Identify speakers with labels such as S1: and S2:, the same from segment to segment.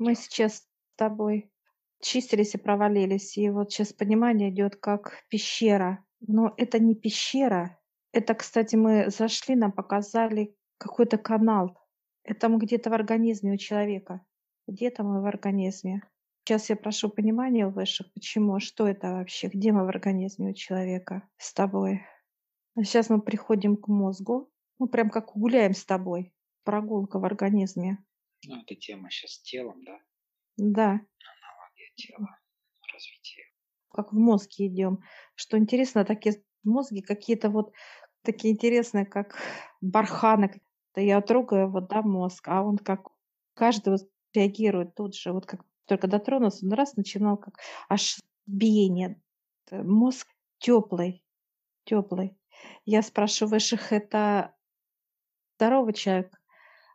S1: Мы сейчас с тобой чистились и провалились, и вот сейчас понимание идет как пещера. Но это не пещера. Это, кстати, мы зашли, нам показали какой-то канал. Это мы где-то в организме у человека. Где-то мы в организме. Сейчас я прошу понимания у высших, почему, что это вообще, где мы в организме у человека с тобой. А сейчас мы приходим к мозгу, мы прям как гуляем с тобой, прогулка в организме.
S2: Ну, эта тема сейчас с телом, да?
S1: Да,
S2: Аналогия тела, развитие.
S1: как в мозге идем. Что интересно, такие мозги какие-то вот такие интересные, как барханы. Да я трогаю вот, да, мозг, а он как каждый вот реагирует тут же. Вот как только дотронулся, он раз начинал как аж биение. Э, Мозг теплый, теплый. Я спрашиваю высших, это здоровый человек?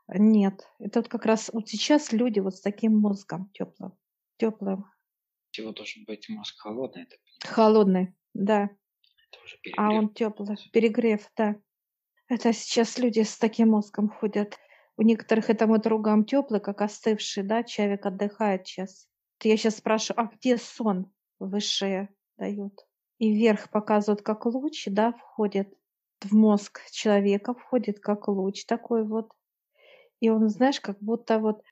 S1: Нет. Это вот как раз вот сейчас люди вот с таким мозгом теплым. Теплым.
S2: Всего должен быть мозг холодный, это,
S1: Холодный, да.
S2: это уже
S1: А
S2: перегрев.
S1: он теплый. Перегрев, да. Это сейчас люди с таким мозгом ходят. У некоторых это мы трогаем теплый, как остывший, да, человек отдыхает сейчас. Я сейчас спрашиваю, а где сон? Высшие дают. И вверх показывают, как луч, да, входит в мозг человека, входит как луч такой вот. И он, знаешь, как будто вот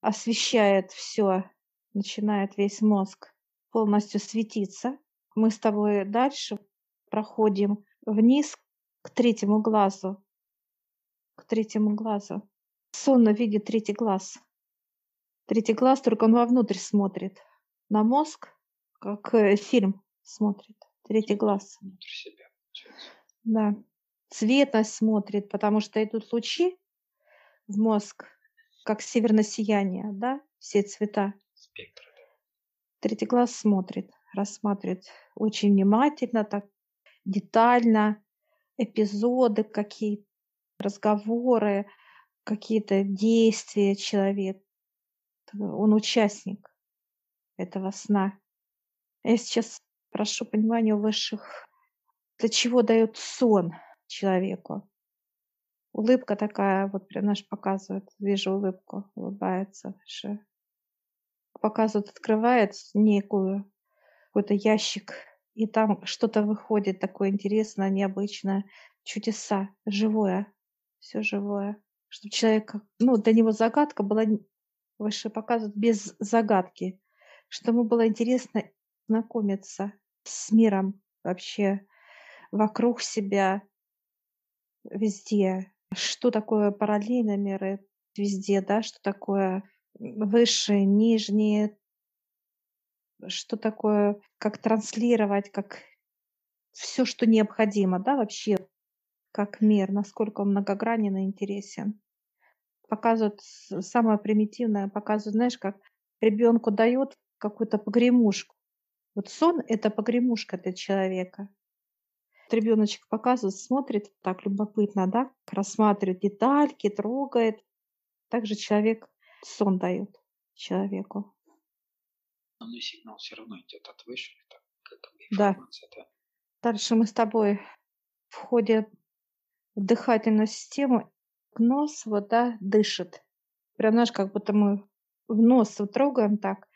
S1: освещает все, начинает весь мозг полностью светиться. Мы с тобой дальше проходим вниз к третьему глазу. К третьему глазу. Сонно видит третий глаз. Третий глаз, только он вовнутрь смотрит. На мозг, как э, фильм смотрит. Третий глаз.
S2: Внутрь себя.
S1: Да. Цветность смотрит, потому что идут лучи в мозг, как северное сияние, да, все цвета.
S2: Спектр.
S1: Третий глаз смотрит, рассматривает очень внимательно, так детально, эпизоды какие-то, разговоры, какие-то действия человека. Он участник этого сна. Я сейчас прошу понимания у высших, для чего дает сон человеку. Улыбка такая, вот наш показывает, вижу улыбку, улыбается выше. Показывает, открывает некую какой-то ящик, и там что-то выходит такое интересное, необычное, чудеса, живое, все живое. Чтобы человек, ну, для него загадка была, выше показывают, без загадки, что ему было интересно знакомиться с миром вообще, вокруг себя, везде. Что такое параллельные миры везде, да, что такое высшие, нижние, что такое, как транслировать, как все, что необходимо, да, вообще, как мир, насколько он многогранен и интересен. Показывают самое примитивное, показывают, знаешь, как ребенку дают какую-то погремушку. Вот сон– это погремушка для человека. Ребеночек показывает, смотрит так любопытно, да, рассматривает детальки, трогает. Также человек сон дает человеку.
S2: Основной сигнал все равно идет от высших, так как
S1: Да. Дальше мы с тобой входим в дыхательную систему. Нос вот, да, дышит. Прям, знаешь, как будто мы в нос вот трогаем так,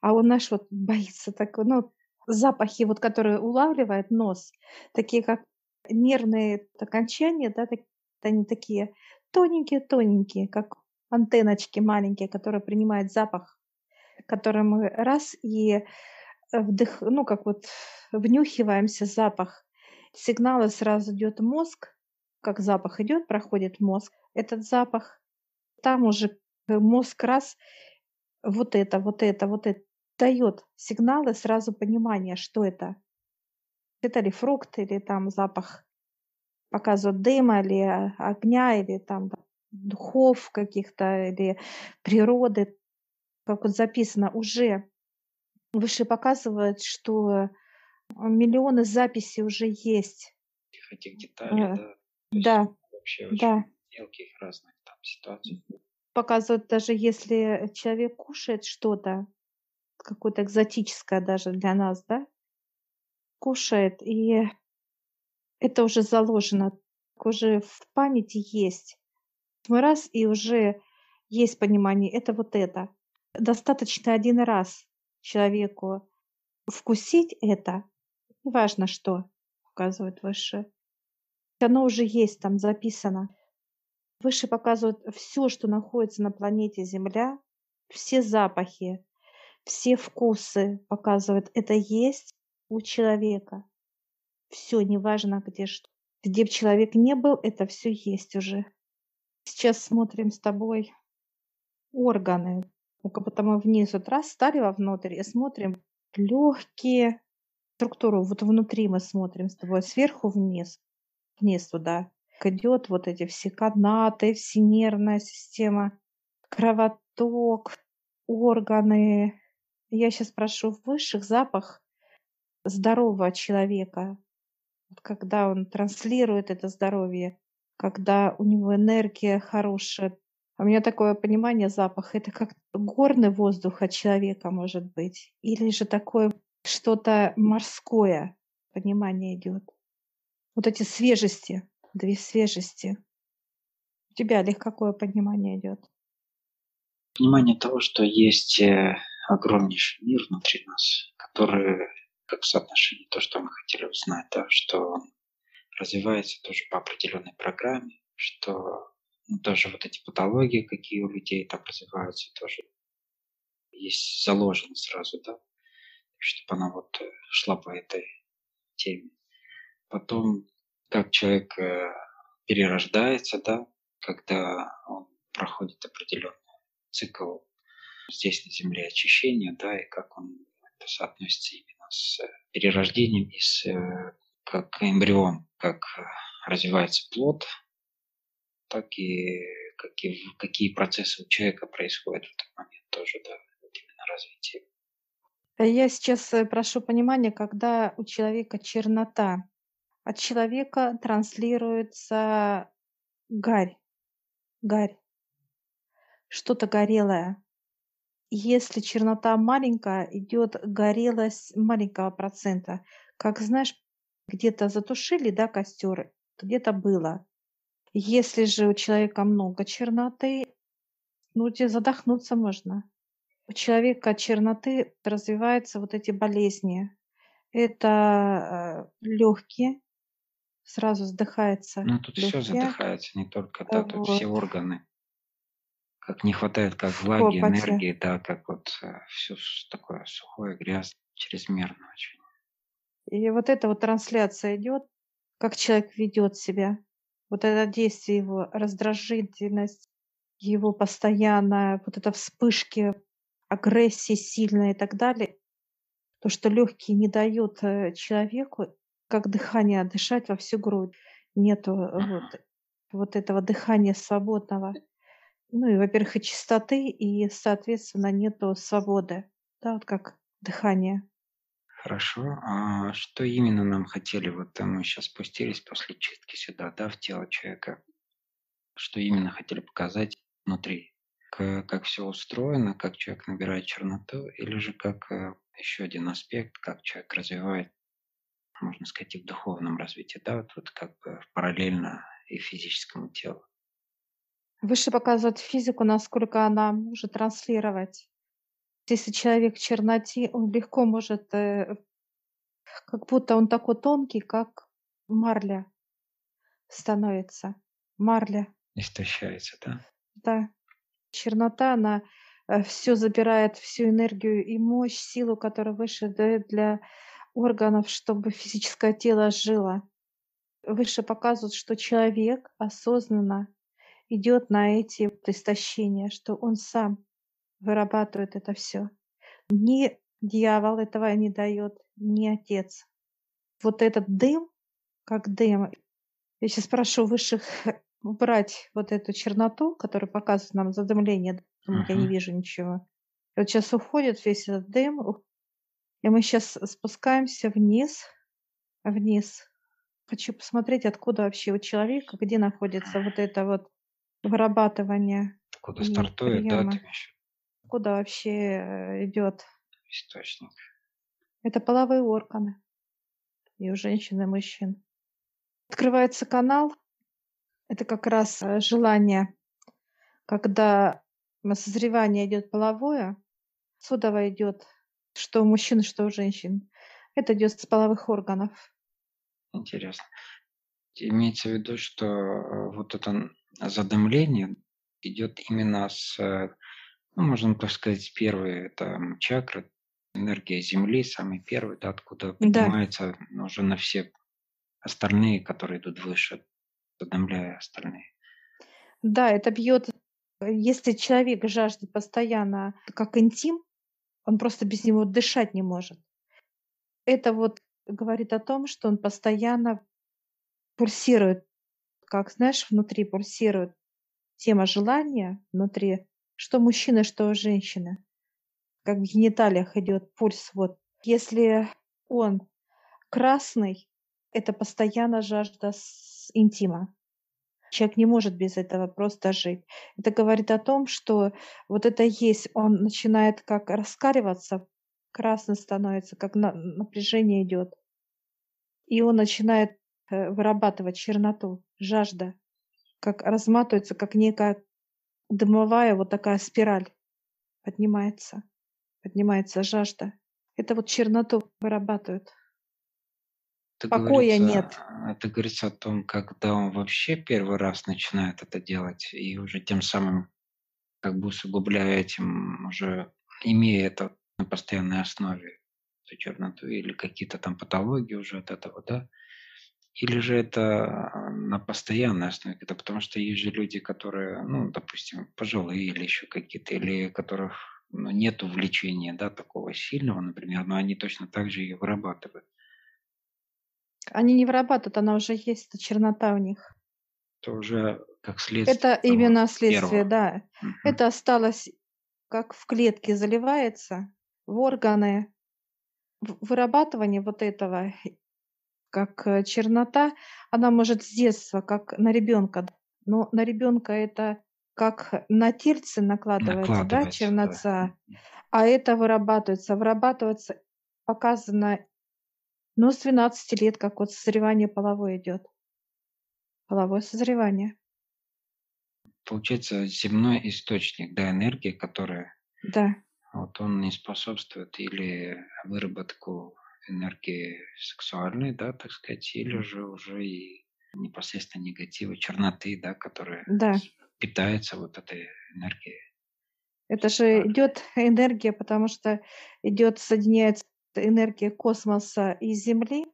S1: а он наш вот боится так, ну, запахи, вот, которые улавливает нос, такие как нервные окончания, да, они такие тоненькие-тоненькие, как антенночки маленькие, которые принимают запах, который мы раз и вдых, ну, как вот внюхиваемся запах, сигналы сразу идет мозг, как запах идет, проходит мозг, этот запах, там уже мозг раз вот это, вот это, вот это дает сигналы, сразу понимание, что это. Это ли фрукт, или там запах показывает дыма, или а, огня, или там да, духов каких-то, или природы. Как вот записано, уже выше показывает, что миллионы записей уже есть.
S2: Этих, этих деталей,
S1: Э,
S2: да. Есть
S1: Да,
S2: вообще очень
S1: да.
S2: мелких разных там ситуаций.
S1: Показывает даже если человек кушает что-то, какое-то экзотическое даже для нас, да, кушает, и это уже заложено, уже в памяти есть. Мы раз, и уже есть понимание, это вот это. Достаточно один раз человеку вкусить это, неважно что, указывает выше. Оно уже есть там записано. Выше показывают все, что находится на планете Земля, все запахи, все вкусы показывают. Это есть у человека. Все, неважно где что. Где бы человек не был, это все есть уже. Сейчас смотрим с тобой органы. У кого-то мы вниз вот раз стали вовнутрь и смотрим легкие структуру. Вот внутри мы смотрим с тобой сверху вниз, вниз туда. Идет вот эти все канаты, все нервная система, кровоток, органы. Я сейчас прошу высших запах здорового человека, когда он транслирует это здоровье, когда у него энергия хорошая. У меня такое понимание запах, это как горный воздух от человека может быть, или же такое что-то морское, понимание идет. Вот эти свежести, две свежести. У тебя Олег, какое понимание идет?
S2: Понимание того, что есть э, огромнейший мир внутри нас, который как соотношение то, что мы хотели узнать, да, что он развивается тоже по определенной программе, что ну, тоже вот эти патологии, какие у людей там развиваются, тоже есть заложено сразу, да, чтобы она вот э, шла по этой теме. Потом, как человек э, перерождается, да, когда он проходит определенный цикл здесь на Земле очищения, да, и как он это соотносится именно с перерождением и с как эмбрион, как развивается плод, так и какие, какие процессы у человека происходят в этот момент тоже, да, вот именно развитие.
S1: Я сейчас э, прошу понимания, когда у человека чернота, от человека транслируется гарь, гарь, что-то горелое. Если чернота маленькая, идет горелость маленького процента. Как знаешь, где-то затушили, да, костер, где-то было. Если же у человека много черноты, ну, где задохнуться можно у человека черноты развиваются вот эти болезни. Это э, легкие, сразу вздыхается.
S2: Ну, тут все задыхается, не только, да, тут все органы. Как не хватает как влаги, Копоти. энергии, да, как вот э, все такое сухое, грязное, чрезмерно очень.
S1: И вот эта вот трансляция идет, как человек ведет себя. Вот это действие его, раздражительность, его постоянная, вот это вспышки агрессии сильная и так далее, то, что легкие не дают э, человеку, как дыхание, дышать во всю грудь. Нету э, вот, вот этого дыхания свободного. Ну и, во-первых, и чистоты, и, соответственно, нету свободы. Да, вот как дыхание.
S2: Хорошо. А что именно нам хотели? Вот мы сейчас спустились после чистки сюда, да, в тело человека. Что именно хотели показать внутри? как все устроено, как человек набирает черноту, или же как э, еще один аспект, как человек развивает, можно сказать, и в духовном развитии, да, вот, вот как бы параллельно и физическому телу.
S1: Выше показывает физику, насколько она может транслировать. Если человек в черноте, он легко может, э, как будто он такой тонкий, как марля становится. Марля.
S2: Истощается, да?
S1: Да. Чернота, она э, все забирает, всю энергию и мощь, силу, которая выше дает для органов, чтобы физическое тело жило. Выше показывают, что человек осознанно идет на эти истощения, что он сам вырабатывает это все. Ни дьявол этого не дает, ни отец. Вот этот дым, как дым, я сейчас прошу высших убрать вот эту черноту, которая показывает нам задымление, потому я не вижу ничего. И вот сейчас уходит весь этот дым, и мы сейчас спускаемся вниз, вниз. Хочу посмотреть, откуда вообще у человека, где находится вот это вот вырабатывание.
S2: Откуда стартует, да, ты
S1: Куда вообще э, идет?
S2: Источник.
S1: Это половые органы. И у женщин, и мужчин. Открывается канал, это как раз э, желание, когда созревание идет половое, Отсюда идет, что у мужчин, что у женщин. Это идет с половых органов.
S2: Интересно. Имеется в виду, что э, вот это задымление идет именно с, э, ну, можно так сказать, первые это чакры, энергия Земли, самый первый, да, откуда
S1: Да,
S2: поднимается уже на все остальные, которые идут выше, задымляя остальные.
S1: да, это бьет. Если человек жаждет постоянно, как интим, он просто без него дышать не может. Это вот говорит о том, что он постоянно пульсирует, как, знаешь, внутри пульсирует тема желания внутри, что мужчина, что женщина. Как в гениталиях идет пульс. Вот. Если он красный, это постоянно жажда интима. Человек не может без этого просто жить. Это говорит о том, что вот это есть, он начинает как раскаливаться, красный становится, как на- напряжение идет. И он начинает э, вырабатывать черноту, жажда, как разматывается, как некая дымовая вот такая спираль поднимается, поднимается жажда. Это вот черноту вырабатывают.
S2: Это
S1: Покоя нет.
S2: это говорится о том, когда он вообще первый раз начинает это делать, и уже тем самым как бы усугубляя этим, уже имея это на постоянной основе, эту черноту, или какие-то там патологии уже от этого, да? Или же это а, на постоянной основе? Это потому что есть же люди, которые, ну, допустим, пожилые или еще какие-то, или которых ну, нет увлечения, да, такого сильного, например, но они точно так же ее вырабатывают.
S1: Они не вырабатывают, она уже есть, эта чернота у них.
S2: Это уже как следствие
S1: Это именно следствие,
S2: первого.
S1: да.
S2: Мгм.
S1: Это осталось, как в клетке заливается, в органы. Вырабатывание вот этого, как э, чернота, она может с детства, как на ребенка. Но на ребенка это как на тельце накладывается, да,
S2: Накладывается, да.
S1: чернота.
S2: Мгм.
S1: А это вырабатывается, вырабатывается, показано, ну, с 12 лет, как вот созревание половое идет. Половое созревание.
S2: Получается, земной источник, да, энергии, которая
S1: Да,
S2: вот он не способствует или выработку энергии сексуальной, да, так сказать, или же уже и непосредственно негатива, черноты, да, которая
S1: да.
S2: питается вот этой энергией.
S1: Это же идет энергия, потому что идет, соединяется энергия космоса и Земли,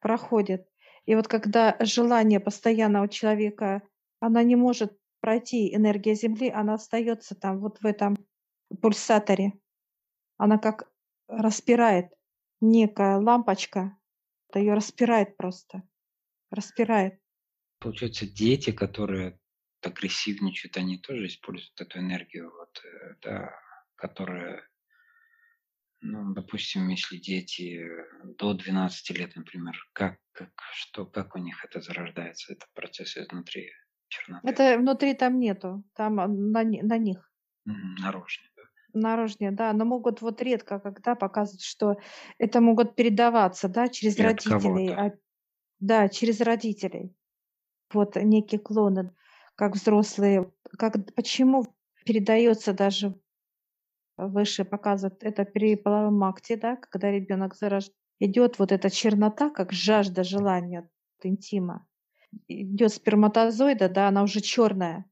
S1: проходит. И вот когда желание постоянно у человека, она не может пройти, энергия Земли, она остается там вот в этом пульсаторе. Она как распирает некая лампочка, ее распирает просто, распирает.
S2: Получается, дети, которые агрессивничают, они тоже используют эту энергию, вот, э, да, которая, ну, допустим, если дети до 12 лет, например, как, как, что, как у них это зарождается, этот процесс изнутри черноты,
S1: Это внутри там нету, там а, на, на них.
S2: Мгм,
S1: Наружнее, да, но могут вот редко когда показывать, что это могут передаваться, да, через
S2: И
S1: родителей, а, да, через родителей. Вот некие клоны, как взрослые, как почему передается даже выше показывают это при половом акте, да, когда ребенок зарождается, идет вот эта чернота, как жажда желания от интима. Идет сперматозоида, да, она уже черная,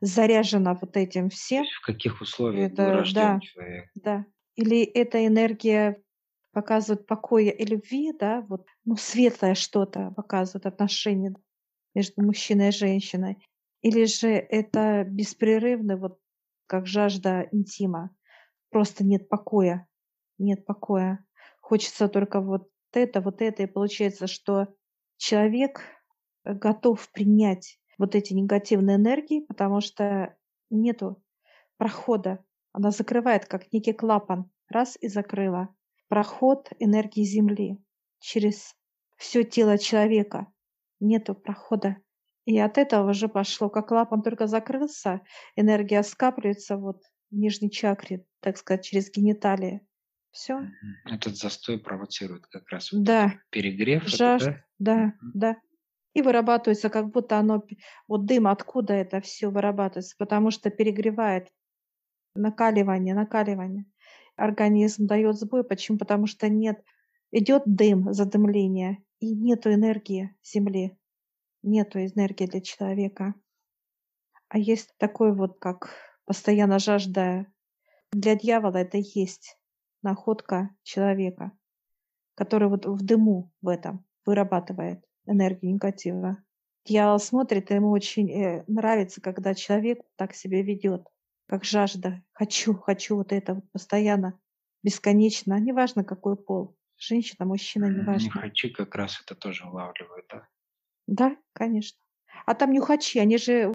S1: заряжена вот этим всем.
S2: в каких условиях был
S1: Это,
S2: рожден
S1: да,
S2: человек.
S1: да. Или эта энергия показывает покоя и любви, да, вот, ну, светлое что-то показывает отношения между мужчиной и женщиной. Или же это беспрерывно, вот как жажда интима. Просто нет покоя, нет покоя. Хочется только вот это, вот это. И получается, что человек э, готов принять вот эти негативные энергии, потому что нету прохода. Она закрывает, как некий клапан. Раз и закрыла. Проход энергии Земли через все тело человека. Нету прохода. И от этого уже пошло, как клапан только закрылся, энергия скапливается вот в нижней чакре, так сказать, через гениталии. Все.
S2: Этот застой провоцирует как раз
S1: Да,
S2: перегрев, это,
S1: жажд,
S2: да?
S1: да,
S2: Мгм.
S1: да. И вырабатывается, как будто оно, вот дым, откуда это все вырабатывается, потому что перегревает накаливание, накаливание. Организм дает сбой. Почему? Потому что нет, идет дым, задымление, и нету энергии Земли, нету энергии для человека. А есть такой вот, как постоянно жажда. Для дьявола это есть находка человека, который вот в дыму в этом вырабатывает энергию негатива. Дьявол смотрит, и ему очень э, нравится, когда человек так себя ведет, как жажда. Хочу, хочу вот это вот постоянно, бесконечно, неважно какой пол. Женщина, мужчина,
S2: Не
S1: неважно.
S2: хочу как раз это тоже улавливают, да?
S1: Да, конечно. А там нюхачи, они же...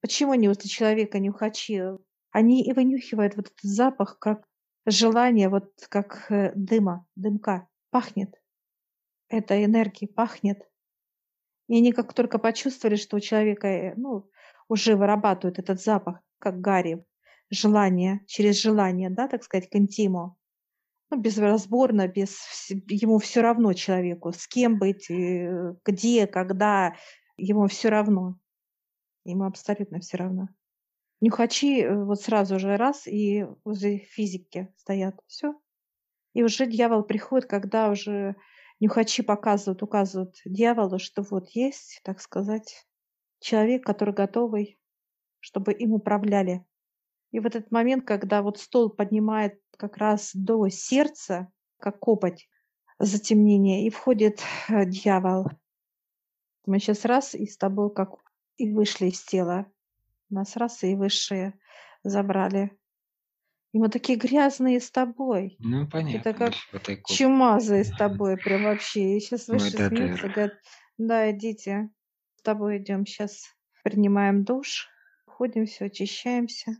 S1: Почему они возле человека нюхачи? Они и вынюхивают вот этот запах, как желание, вот как э, дыма, дымка. Пахнет. Это энергии пахнет. И они как только почувствовали, что у человека, э, ну, уже вырабатывают этот запах, как гарри, желание, через желание, да, так сказать, к интиму. Ну, безразборно, без, ему все равно человеку, с кем быть, э, где, когда, ему все равно. Ему абсолютно все равно. Нюхачи э, вот сразу же раз и возле физики стоят. Все. И уже дьявол приходит, когда уже нюхачи показывают, указывают дьяволу, что вот есть, так сказать, человек, который готовый, чтобы им управляли. И в этот момент, когда вот стол поднимает как раз до сердца, как копоть, затемнение, и входит э, дьявол. Мы сейчас раз и с тобой как и вышли из тела. Нас раз и высшие забрали. И мы такие грязные с тобой.
S2: Ну,
S1: Это
S2: понятно,
S1: как
S2: в этой кухне.
S1: чумазые с тобой прям вообще. И сейчас
S2: Ну,
S1: выше
S2: это
S1: смеются,
S2: да.
S1: говорят, да, идите, с тобой идем сейчас. Принимаем душ, ходим, все, очищаемся.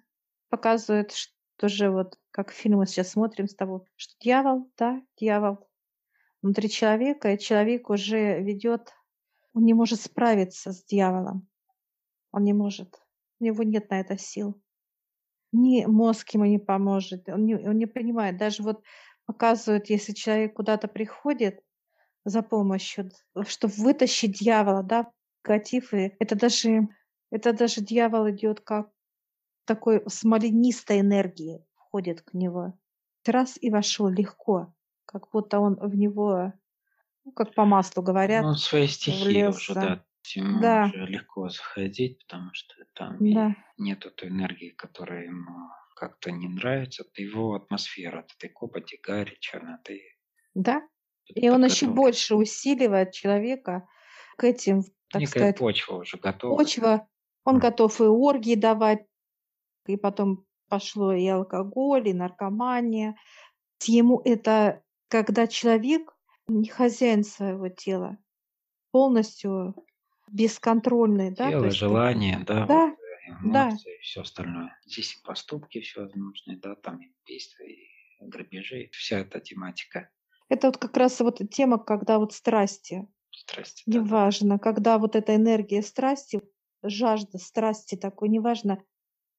S1: Показывает, что же вот, как фильмы сейчас смотрим с тобой, что дьявол, да, дьявол внутри человека, и человек уже ведет, он не может справиться с дьяволом. Он не может. У него нет на это сил. Ни мозг ему не поможет. Он не, он не понимает. Даже вот показывают, если человек куда-то приходит за помощью, чтобы вытащить дьявола, да, негатив, и это даже, это даже дьявол идет как такой смоленистой энергии входит к него. Раз и вошел легко, как будто он в него, ну, как по маслу говорят,
S2: Ну, своей стихии
S1: влез,
S2: уже,
S1: да.
S2: да. Ему
S1: Да.
S2: уже легко заходить, потому что там
S1: Да.
S2: нету той энергии, которая ему как-то не нравится. Это его атмосфера, от этой копоти, гари, черноты.
S1: Да. И он еще больше усиливает человека к этим, так
S2: Некая
S1: сказать,
S2: почва уже готова.
S1: почва. Он
S2: Мгм.
S1: готов и оргии давать, и потом пошло и алкоголь, и наркомания. Ему это, когда человек не хозяин своего тела, полностью бесконтрольный, да, то
S2: Тело,
S1: есть
S2: желание, да,
S1: Да,
S2: вот, э,
S1: да.
S2: эмоции и все остальное. Здесь и поступки всевозможные, да, там и убийства, и грабежи, вся эта тематика
S1: это вот как раз вот тема, когда вот страсти,
S2: страсти. да, да.
S1: неважно, когда вот эта энергия страсти, жажда страсти такой, неважно,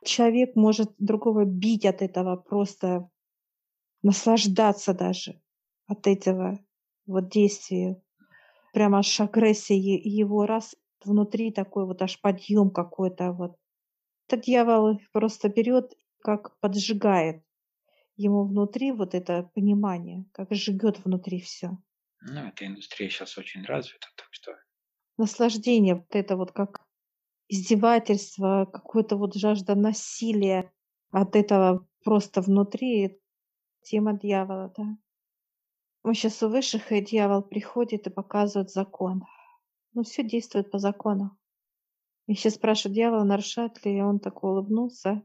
S1: человек может другого бить от этого, просто наслаждаться даже от этого вот действия. Прямо аж агрессия его раз внутри такой вот аж подъем какой-то вот. Это дьявол просто берет, как поджигает ему внутри вот это понимание, как жгет внутри все.
S2: Ну, эта индустрия сейчас очень развита, так что
S1: Наслаждение, вот это вот как издевательство, какое-то вот жажда насилия от этого просто внутри тема дьявола, да. Мы сейчас у высших, и дьявол приходит и показывает закон. Ну, все действует по закону. И сейчас спрашивают дьявола, нарушает ли, и он так улыбнулся,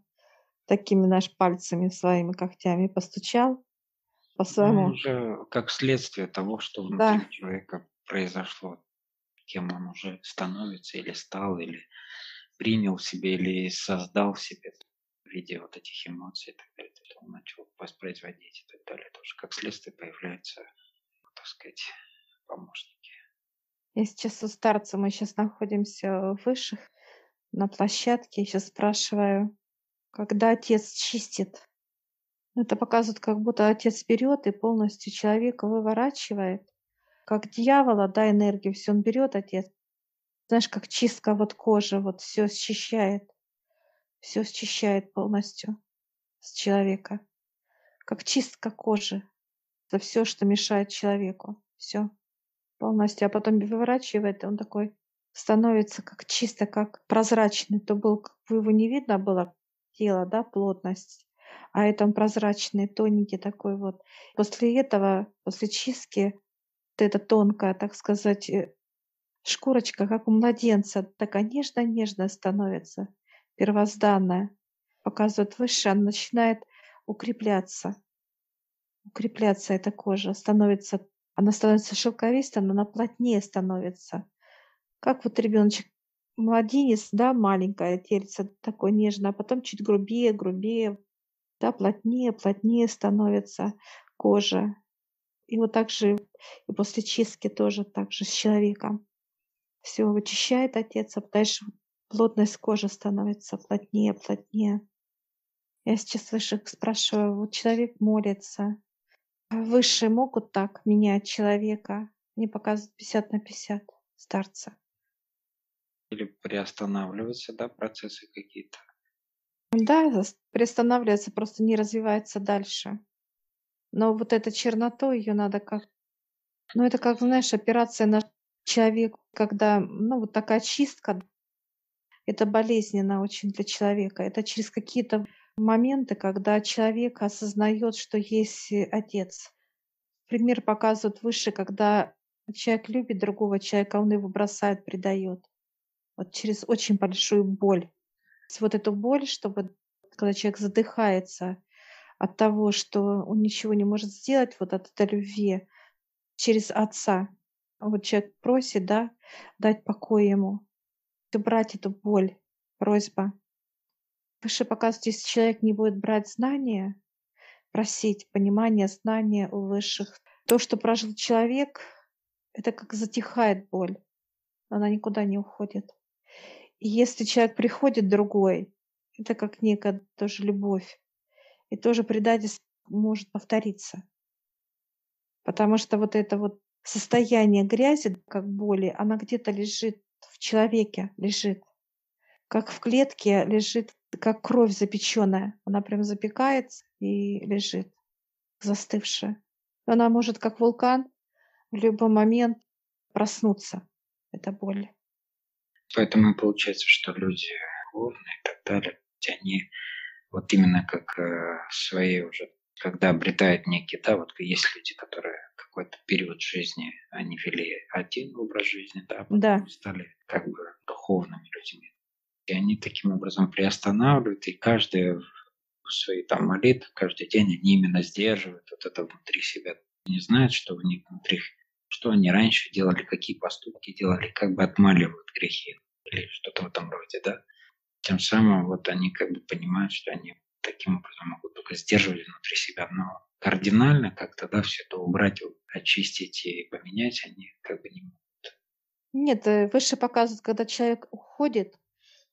S1: такими, наш пальцами своими когтями постучал по
S2: ну,
S1: своему.
S2: уже как следствие того, что внутри
S1: Да,
S2: человека произошло, кем он уже становится или стал, или принял в себе, или создал в себе в виде вот этих эмоций и так далее. То есть он начал воспроизводить и так далее. Тоже как следствие появляются, так сказать, помощники.
S1: Я сейчас у старца, мы сейчас находимся в высших, на площадке, я сейчас спрашиваю, когда отец чистит. Это показывает, как будто отец берет и полностью человека выворачивает, как дьявола, да, энергию, все он берет, отец. Знаешь, как чистка вот кожи, вот все счищает, все счищает полностью. с человека, как чистка кожи. Это все, что мешает человеку. Все полностью. А потом выворачивает, и он такой становится как чисто, как прозрачный. То был, как бы его не видно было, тело, да, плотность. А это он прозрачный, тоненький такой вот. После этого, после чистки, вот эта тонкая, так сказать, э, шкурочка, как у младенца, такая нежно-нежная становится, первозданная. Показывает выше, она начинает укрепляться. Укрепляться эта кожа, становится, она становится шелковистой, но она плотнее становится. Как вот ребеночек, младенец, да, маленькое тельце такое нежное, а потом чуть грубее, грубее, да, плотнее, плотнее становится кожа. И вот так же и после чистки тоже так же с человеком. Все вычищает отец, а дальше плотность кожи становится плотнее, плотнее. Я сейчас выше спрашиваю, вот человек молится, высшие могут так менять человека? Они показывают 50 на 50 старца.
S2: Или приостанавливаются, да, процессы какие-то.
S1: Да, приостанавливается, просто не развивается дальше. Но вот эта черноту, ее надо как... Ну, это как, знаешь, операция на человека, когда, ну, вот такая чистка, это болезненно очень для человека. Это через какие-то моменты, когда человек осознает, что есть э, отец. Пример показывают выше, когда человек любит другого человека, он его бросает, предает. Вот через очень большую боль. Вот эту боль, чтобы когда человек задыхается от того, что он ничего не может сделать, вот от этой любви через отца. Вот человек просит, да, дать покой ему, убрать эту боль, просьба. Выше показывает, если человек не будет брать знания, просить понимания, знания у высших, то, что прожил человек, это как затихает боль. Она никуда не уходит. И если человек приходит другой, это как некая тоже любовь. И тоже предательство может повториться. Потому что вот это вот состояние грязи, как боли, она где-то лежит в человеке, лежит. Как в клетке лежит, как кровь запеченная. Она прям запекается и лежит, застывшая. Она может, как вулкан, в любой момент проснуться. Это боль.
S2: Поэтому получается, что люди духовные и так далее, они вот именно как э, свои уже, когда обретают некие, да, вот есть люди, которые какой-то период жизни, они вели один образ жизни, да, потом
S1: Да.
S2: стали как бы духовными людьми. И они таким образом приостанавливают, и каждый в свои там молитвы, каждый день они именно сдерживают вот это внутри себя. Не знают, что у них внутри, что они раньше делали, какие поступки делали, как бы отмаливают грехи или что-то в этом роде, да. Тем самым вот они как бы понимают, что они таким образом могут только сдерживать внутри себя, но кардинально как-то, да, все это убрать, очистить и поменять они как бы не могут.
S1: Нет, э, выше показывают, когда человек уходит,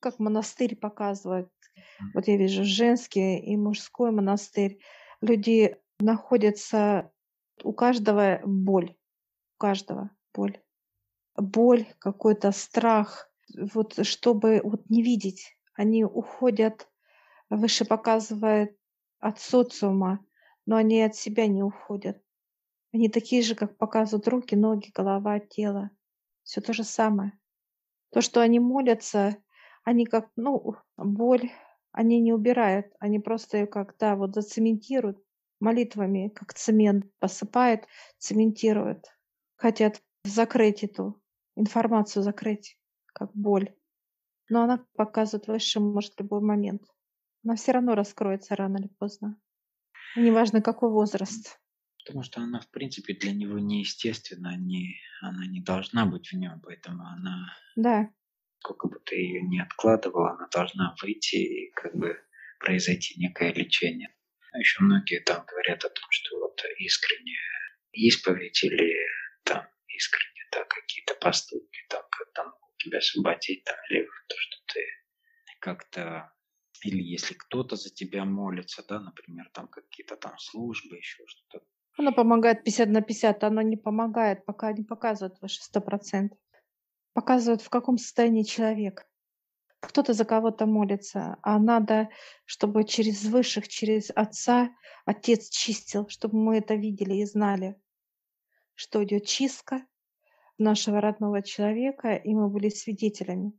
S1: как монастырь показывает. Вот я вижу женский и мужской монастырь. Люди находятся, у каждого боль, у каждого боль. Боль, какой-то страх, вот чтобы вот не видеть. Они уходят, выше показывает от социума, но они от себя не уходят. Они такие же, как показывают руки, ноги, голова, тело. Все то же самое. То, что они молятся, они как, ну, боль, они не убирают, они просто ее как, да, вот зацементируют молитвами, как цемент посыпают, цементируют. Хотят закрыть эту информацию, закрыть, как боль. Но она показывает высшим, может, любой момент. Она все равно раскроется рано или поздно. И неважно, какой возраст.
S2: Потому что она, в принципе, для него неестественна, не, она не должна быть в нем, поэтому она,
S1: Да,
S2: сколько бы ты ее не откладывала, она должна выйти и как бы произойти некое лечение. А еще многие там говорят о том, что вот искренняя исповедь или там искренне да, какие-то поступки, там, когда могут тебя освободить, там, или то, что ты как-то или если кто-то за тебя молится, да, например, там какие-то там службы, еще что-то,
S1: она помогает 50 на 50, она не помогает, пока не показывает выше 100%. Показывает, в каком состоянии человек. Кто-то за кого-то молится, а надо, чтобы через высших, через Отца Отец чистил, чтобы мы это видели и знали, что идет чистка нашего родного человека, и мы были свидетелями.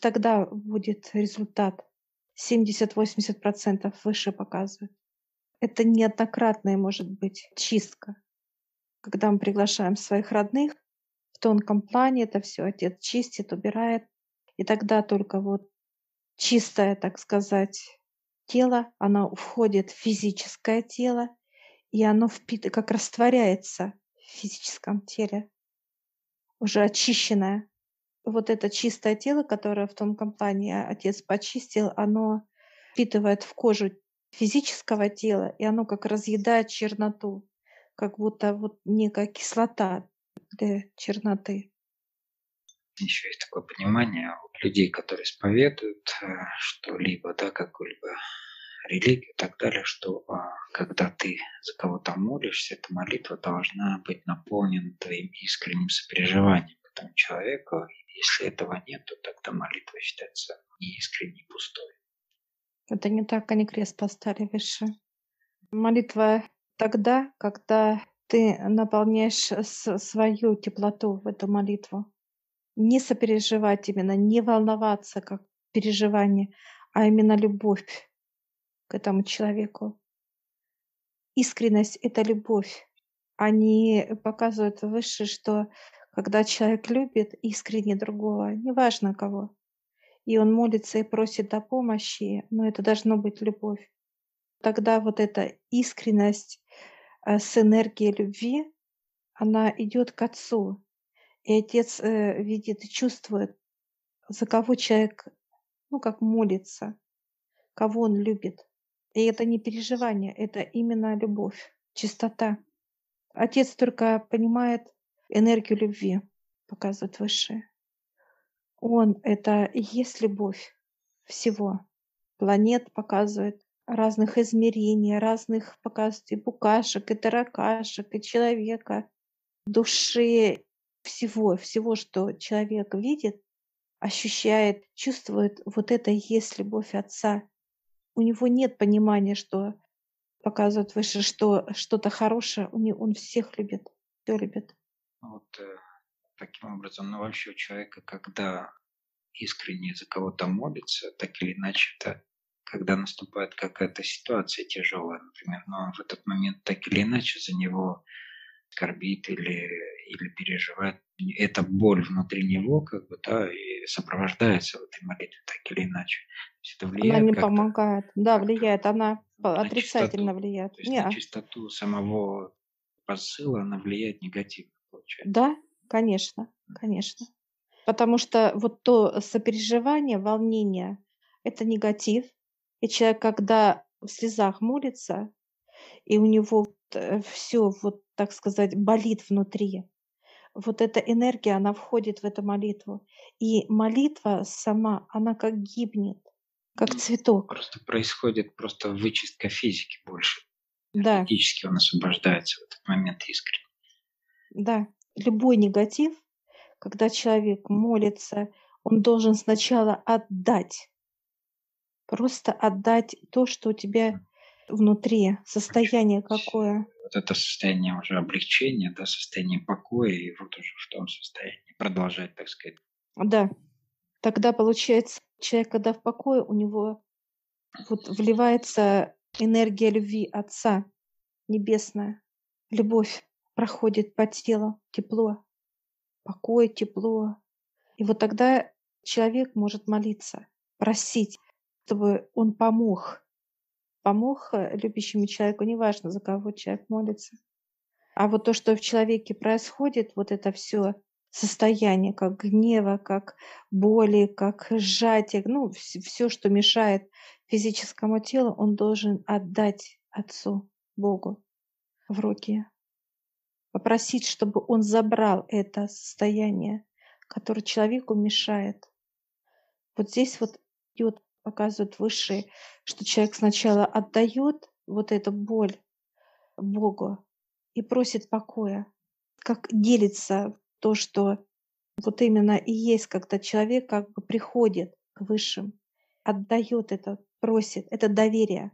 S1: Тогда будет результат. 70-80% выше показывает. Это неоднократная может быть чистка. Когда мы приглашаем своих родных, тонком плане это все отец чистит, убирает. И тогда только вот чистое, так сказать, тело, оно входит в физическое тело, и оно впит, как растворяется в физическом теле, уже очищенное. Вот это чистое тело, которое в тонком плане отец почистил, оно впитывает в кожу физического тела, и оно как разъедает черноту, как будто вот некая кислота для черноты.
S2: Еще есть такое понимание у людей, которые исповедуют э, что-либо, да, какую-либо религию и так далее, что а, когда ты за кого-то молишься, эта молитва должна быть наполнена твоим искренним сопереживанием к этому человеку. Если этого нет, то тогда молитва считается неискренней, пустой.
S1: Это не так, они крест поставили выше. Молитва тогда, когда ты наполняешь свою теплоту в эту молитву. Не сопереживать именно, не волноваться как переживание, а именно любовь к этому человеку. Искренность — это любовь. Они показывают выше, что когда человек любит искренне другого, неважно кого, и он молится и просит о помощи, но это должно быть любовь. Тогда вот эта искренность э, с энергией любви, она идет к Отцу. И Отец э, видит и чувствует, за кого человек, ну, как молится, кого он любит. И это не переживание, это именно любовь, чистота. Отец только понимает энергию любви, показывает высшее. Он — это и есть любовь всего. Планет показывает разных измерений, разных показывает и букашек, и таракашек, и человека, души, всего, всего, что человек видит, ощущает, чувствует, вот это и есть любовь Отца. У него нет понимания, что показывает выше, что что-то хорошее, он, он всех любит, все любит.
S2: Вот э, таким образом, ну вообще у человека, когда искренне за кого-то молится, так или иначе это когда наступает какая-то ситуация тяжелая, например, но в этот момент так или иначе за него скорбит или, или переживает. Эта боль внутри него как бы, да, и сопровождается в этой молитве так или иначе.
S1: Это влияет она не помогает. Да, влияет. Она отрицательно чистоту, влияет.
S2: То есть не. на чистоту самого посыла она влияет негативно,
S1: получается. Да, конечно, конечно. Потому что вот то сопереживание, волнение — это негатив. И человек, когда в слезах молится, и у него все, вот так сказать, болит внутри, вот эта энергия, она входит в эту молитву. И молитва сама, она как гибнет, как ну, цветок.
S2: Просто происходит просто вычистка физики больше.
S1: Да.
S2: Физически он освобождается в этот момент искренне.
S1: Да. Любой негатив, когда человек молится, он должен сначала отдать. Просто отдать то, что у тебя внутри, состояние какое.
S2: Вот это состояние уже облегчения, да, состояние покоя, и вот уже в том состоянии продолжать, так сказать.
S1: Да. Тогда получается, человек, когда в покое, у него вот вливается энергия любви Отца Небесная. Любовь проходит по телу, тепло покой, тепло. И вот тогда человек может молиться, просить, чтобы он помог. Помог э, любящему человеку, неважно, за кого человек молится. А вот то, что в человеке происходит, вот это все состояние, как гнева, как боли, как сжатие, ну, все, что мешает физическому телу, он должен отдать Отцу, Богу в руки попросить, чтобы он забрал это состояние, которое человеку мешает. Вот здесь вот идет, показывает высшие, что человек сначала отдает вот эту боль Богу и просит покоя, как делится то, что вот именно и есть, когда человек как бы приходит к высшим, отдает это, просит. Это доверие.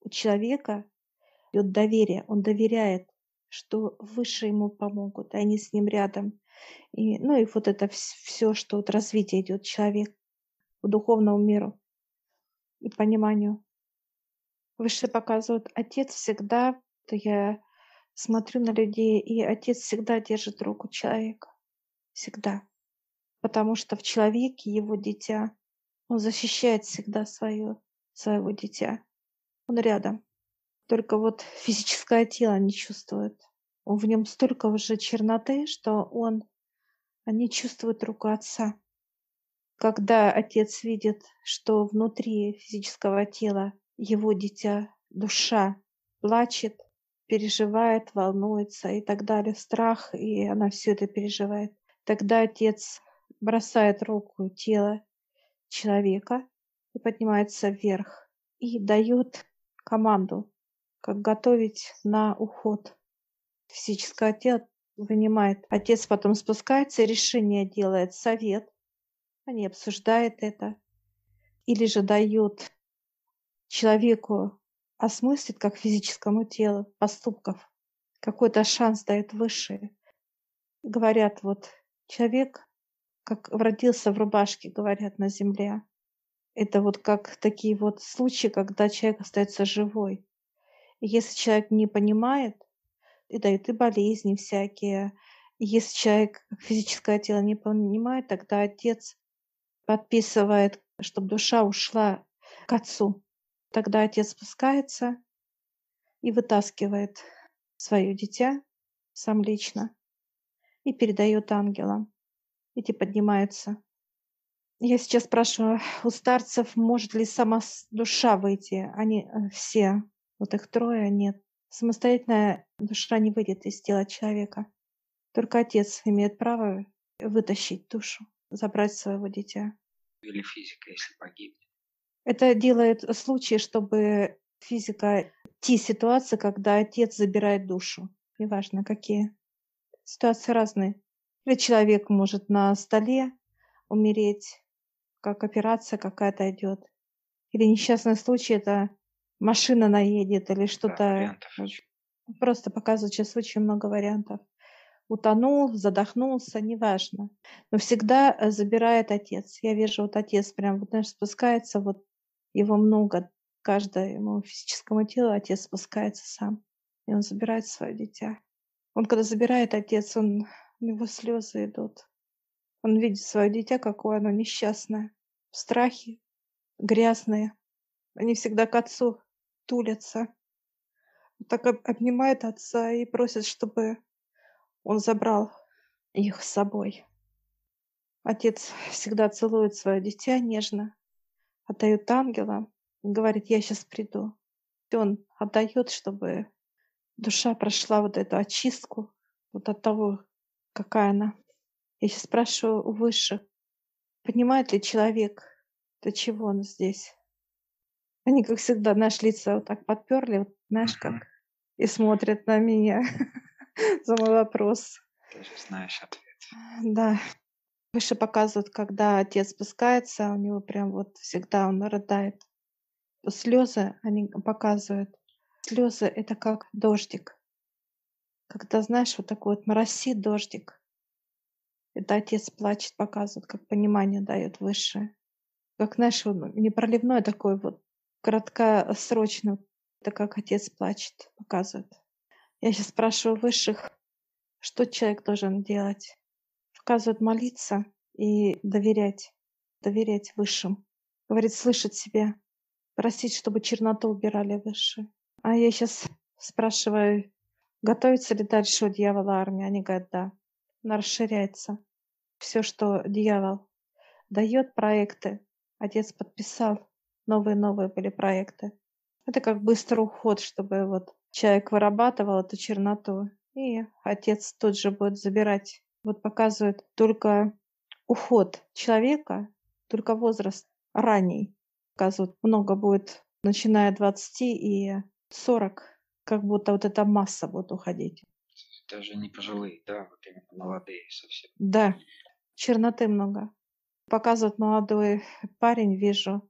S1: У человека идет доверие, он доверяет, что выше ему помогут, и они с ним рядом. И, ну и вот это все, что вот развитие идет человек к духовному миру и пониманию. Выше показывают, отец всегда, я смотрю на людей, и отец всегда держит руку человека. Всегда. Потому что в человеке его дитя, он защищает всегда свое, своего дитя. Он рядом. Только вот физическое тело не чувствует. В нем столько уже черноты, что он не чувствует руку отца. Когда отец видит, что внутри физического тела его дитя, душа, плачет, переживает, волнуется и так далее, страх, и она все это переживает, тогда отец бросает руку тело человека и поднимается вверх и дает команду как готовить на уход. Физическое тело вынимает. Отец потом спускается, решение делает совет. Они обсуждают это. Или же дают человеку осмыслить, как физическому телу, поступков. Какой-то шанс дает высшие. Говорят, вот человек, как родился в рубашке, говорят, на земле. Это вот как такие вот случаи, когда человек остается живой. Если человек не понимает, и дают и болезни всякие. если человек физическое тело не понимает, тогда отец подписывает, чтобы душа ушла к отцу. Тогда отец спускается и вытаскивает свое дитя сам лично и передает ангелам. Эти поднимаются. Я сейчас спрашиваю у старцев, может ли сама душа выйти. Они э, все вот их трое нет. Самостоятельная душа не выйдет из тела человека. Только отец имеет право вытащить душу, забрать своего дитя.
S2: Или физика, если погибнет.
S1: Это делает случай, чтобы физика те ситуации, когда отец забирает душу. Неважно, какие. Ситуации разные. Или человек может на столе умереть, как операция какая-то идет. Или несчастный случай это машина наедет или что-то. Да, Просто показывает сейчас очень много вариантов. Утонул, задохнулся, неважно. Но всегда э, забирает отец. Я вижу, вот отец прям, вот, знаешь, спускается, вот его много, каждому физическому телу отец спускается сам. И он забирает свое дитя. Он когда забирает отец, он, у него слезы идут. Он видит свое дитя, какое оно несчастное, в страхе, грязное. Они всегда к отцу тулятся. Так обнимает отца и просит, чтобы он забрал их с собой. Отец всегда целует свое дитя нежно, отдает ангелам и говорит, я сейчас приду. И он отдает, чтобы душа прошла вот эту очистку вот от того, какая она. Я сейчас спрашиваю у высших, понимает ли человек, для чего он здесь? Они, как всегда, наши лица вот так подперли, вот, знаешь, как, и смотрят на меня за мой вопрос.
S2: Ты же знаешь ответ.
S1: Да. Выше показывают, когда отец спускается, у него прям вот всегда он рыдает. Слезы они показывают. Слезы это как дождик. Когда, знаешь, вот такой вот моросит дождик. Это отец плачет, показывает, как понимание дает высшее. Как, знаешь, не проливной такой вот краткосрочно, это как отец плачет, показывает. Я сейчас спрашиваю высших, что человек должен делать. Показывают молиться и доверять, доверять высшим. Говорит, слышать себя, просить, чтобы черноту убирали выше. А я сейчас спрашиваю, готовится ли дальше у дьявола армия? Они говорят, да. Она расширяется. Все, что дьявол дает проекты, отец подписал, новые-новые были проекты. Это как быстрый уход, чтобы вот человек вырабатывал эту черноту, и отец тут же будет забирать. Вот показывает только уход человека, только возраст ранний. Показывают, много будет, начиная от 20 и 40, как будто вот эта масса будет уходить.
S2: Даже не пожилые, да, вот именно молодые совсем.
S1: Да, черноты много. Показывает молодой парень, вижу,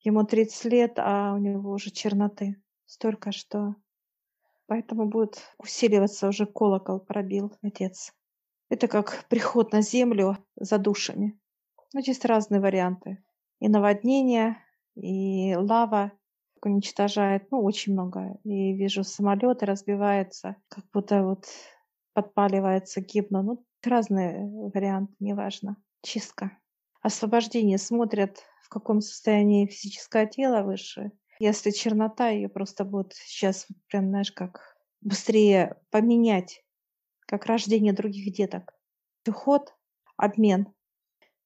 S1: ему 30 лет, а у него уже черноты столько, что поэтому будет усиливаться уже колокол пробил отец. Это как приход на землю за душами. Ну, есть разные варианты. И наводнение, и лава уничтожает, ну, очень много. И вижу, самолеты разбиваются, как будто вот подпаливается, гибнут. Ну, разные варианты, неважно. Чистка. Освобождение смотрят, в каком состоянии физическое тело выше. Если чернота, ее просто будет сейчас прям, знаешь, как быстрее поменять, как рождение других деток. Уход, обмен.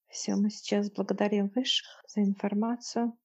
S1: Все, мы сейчас благодарим высших за информацию.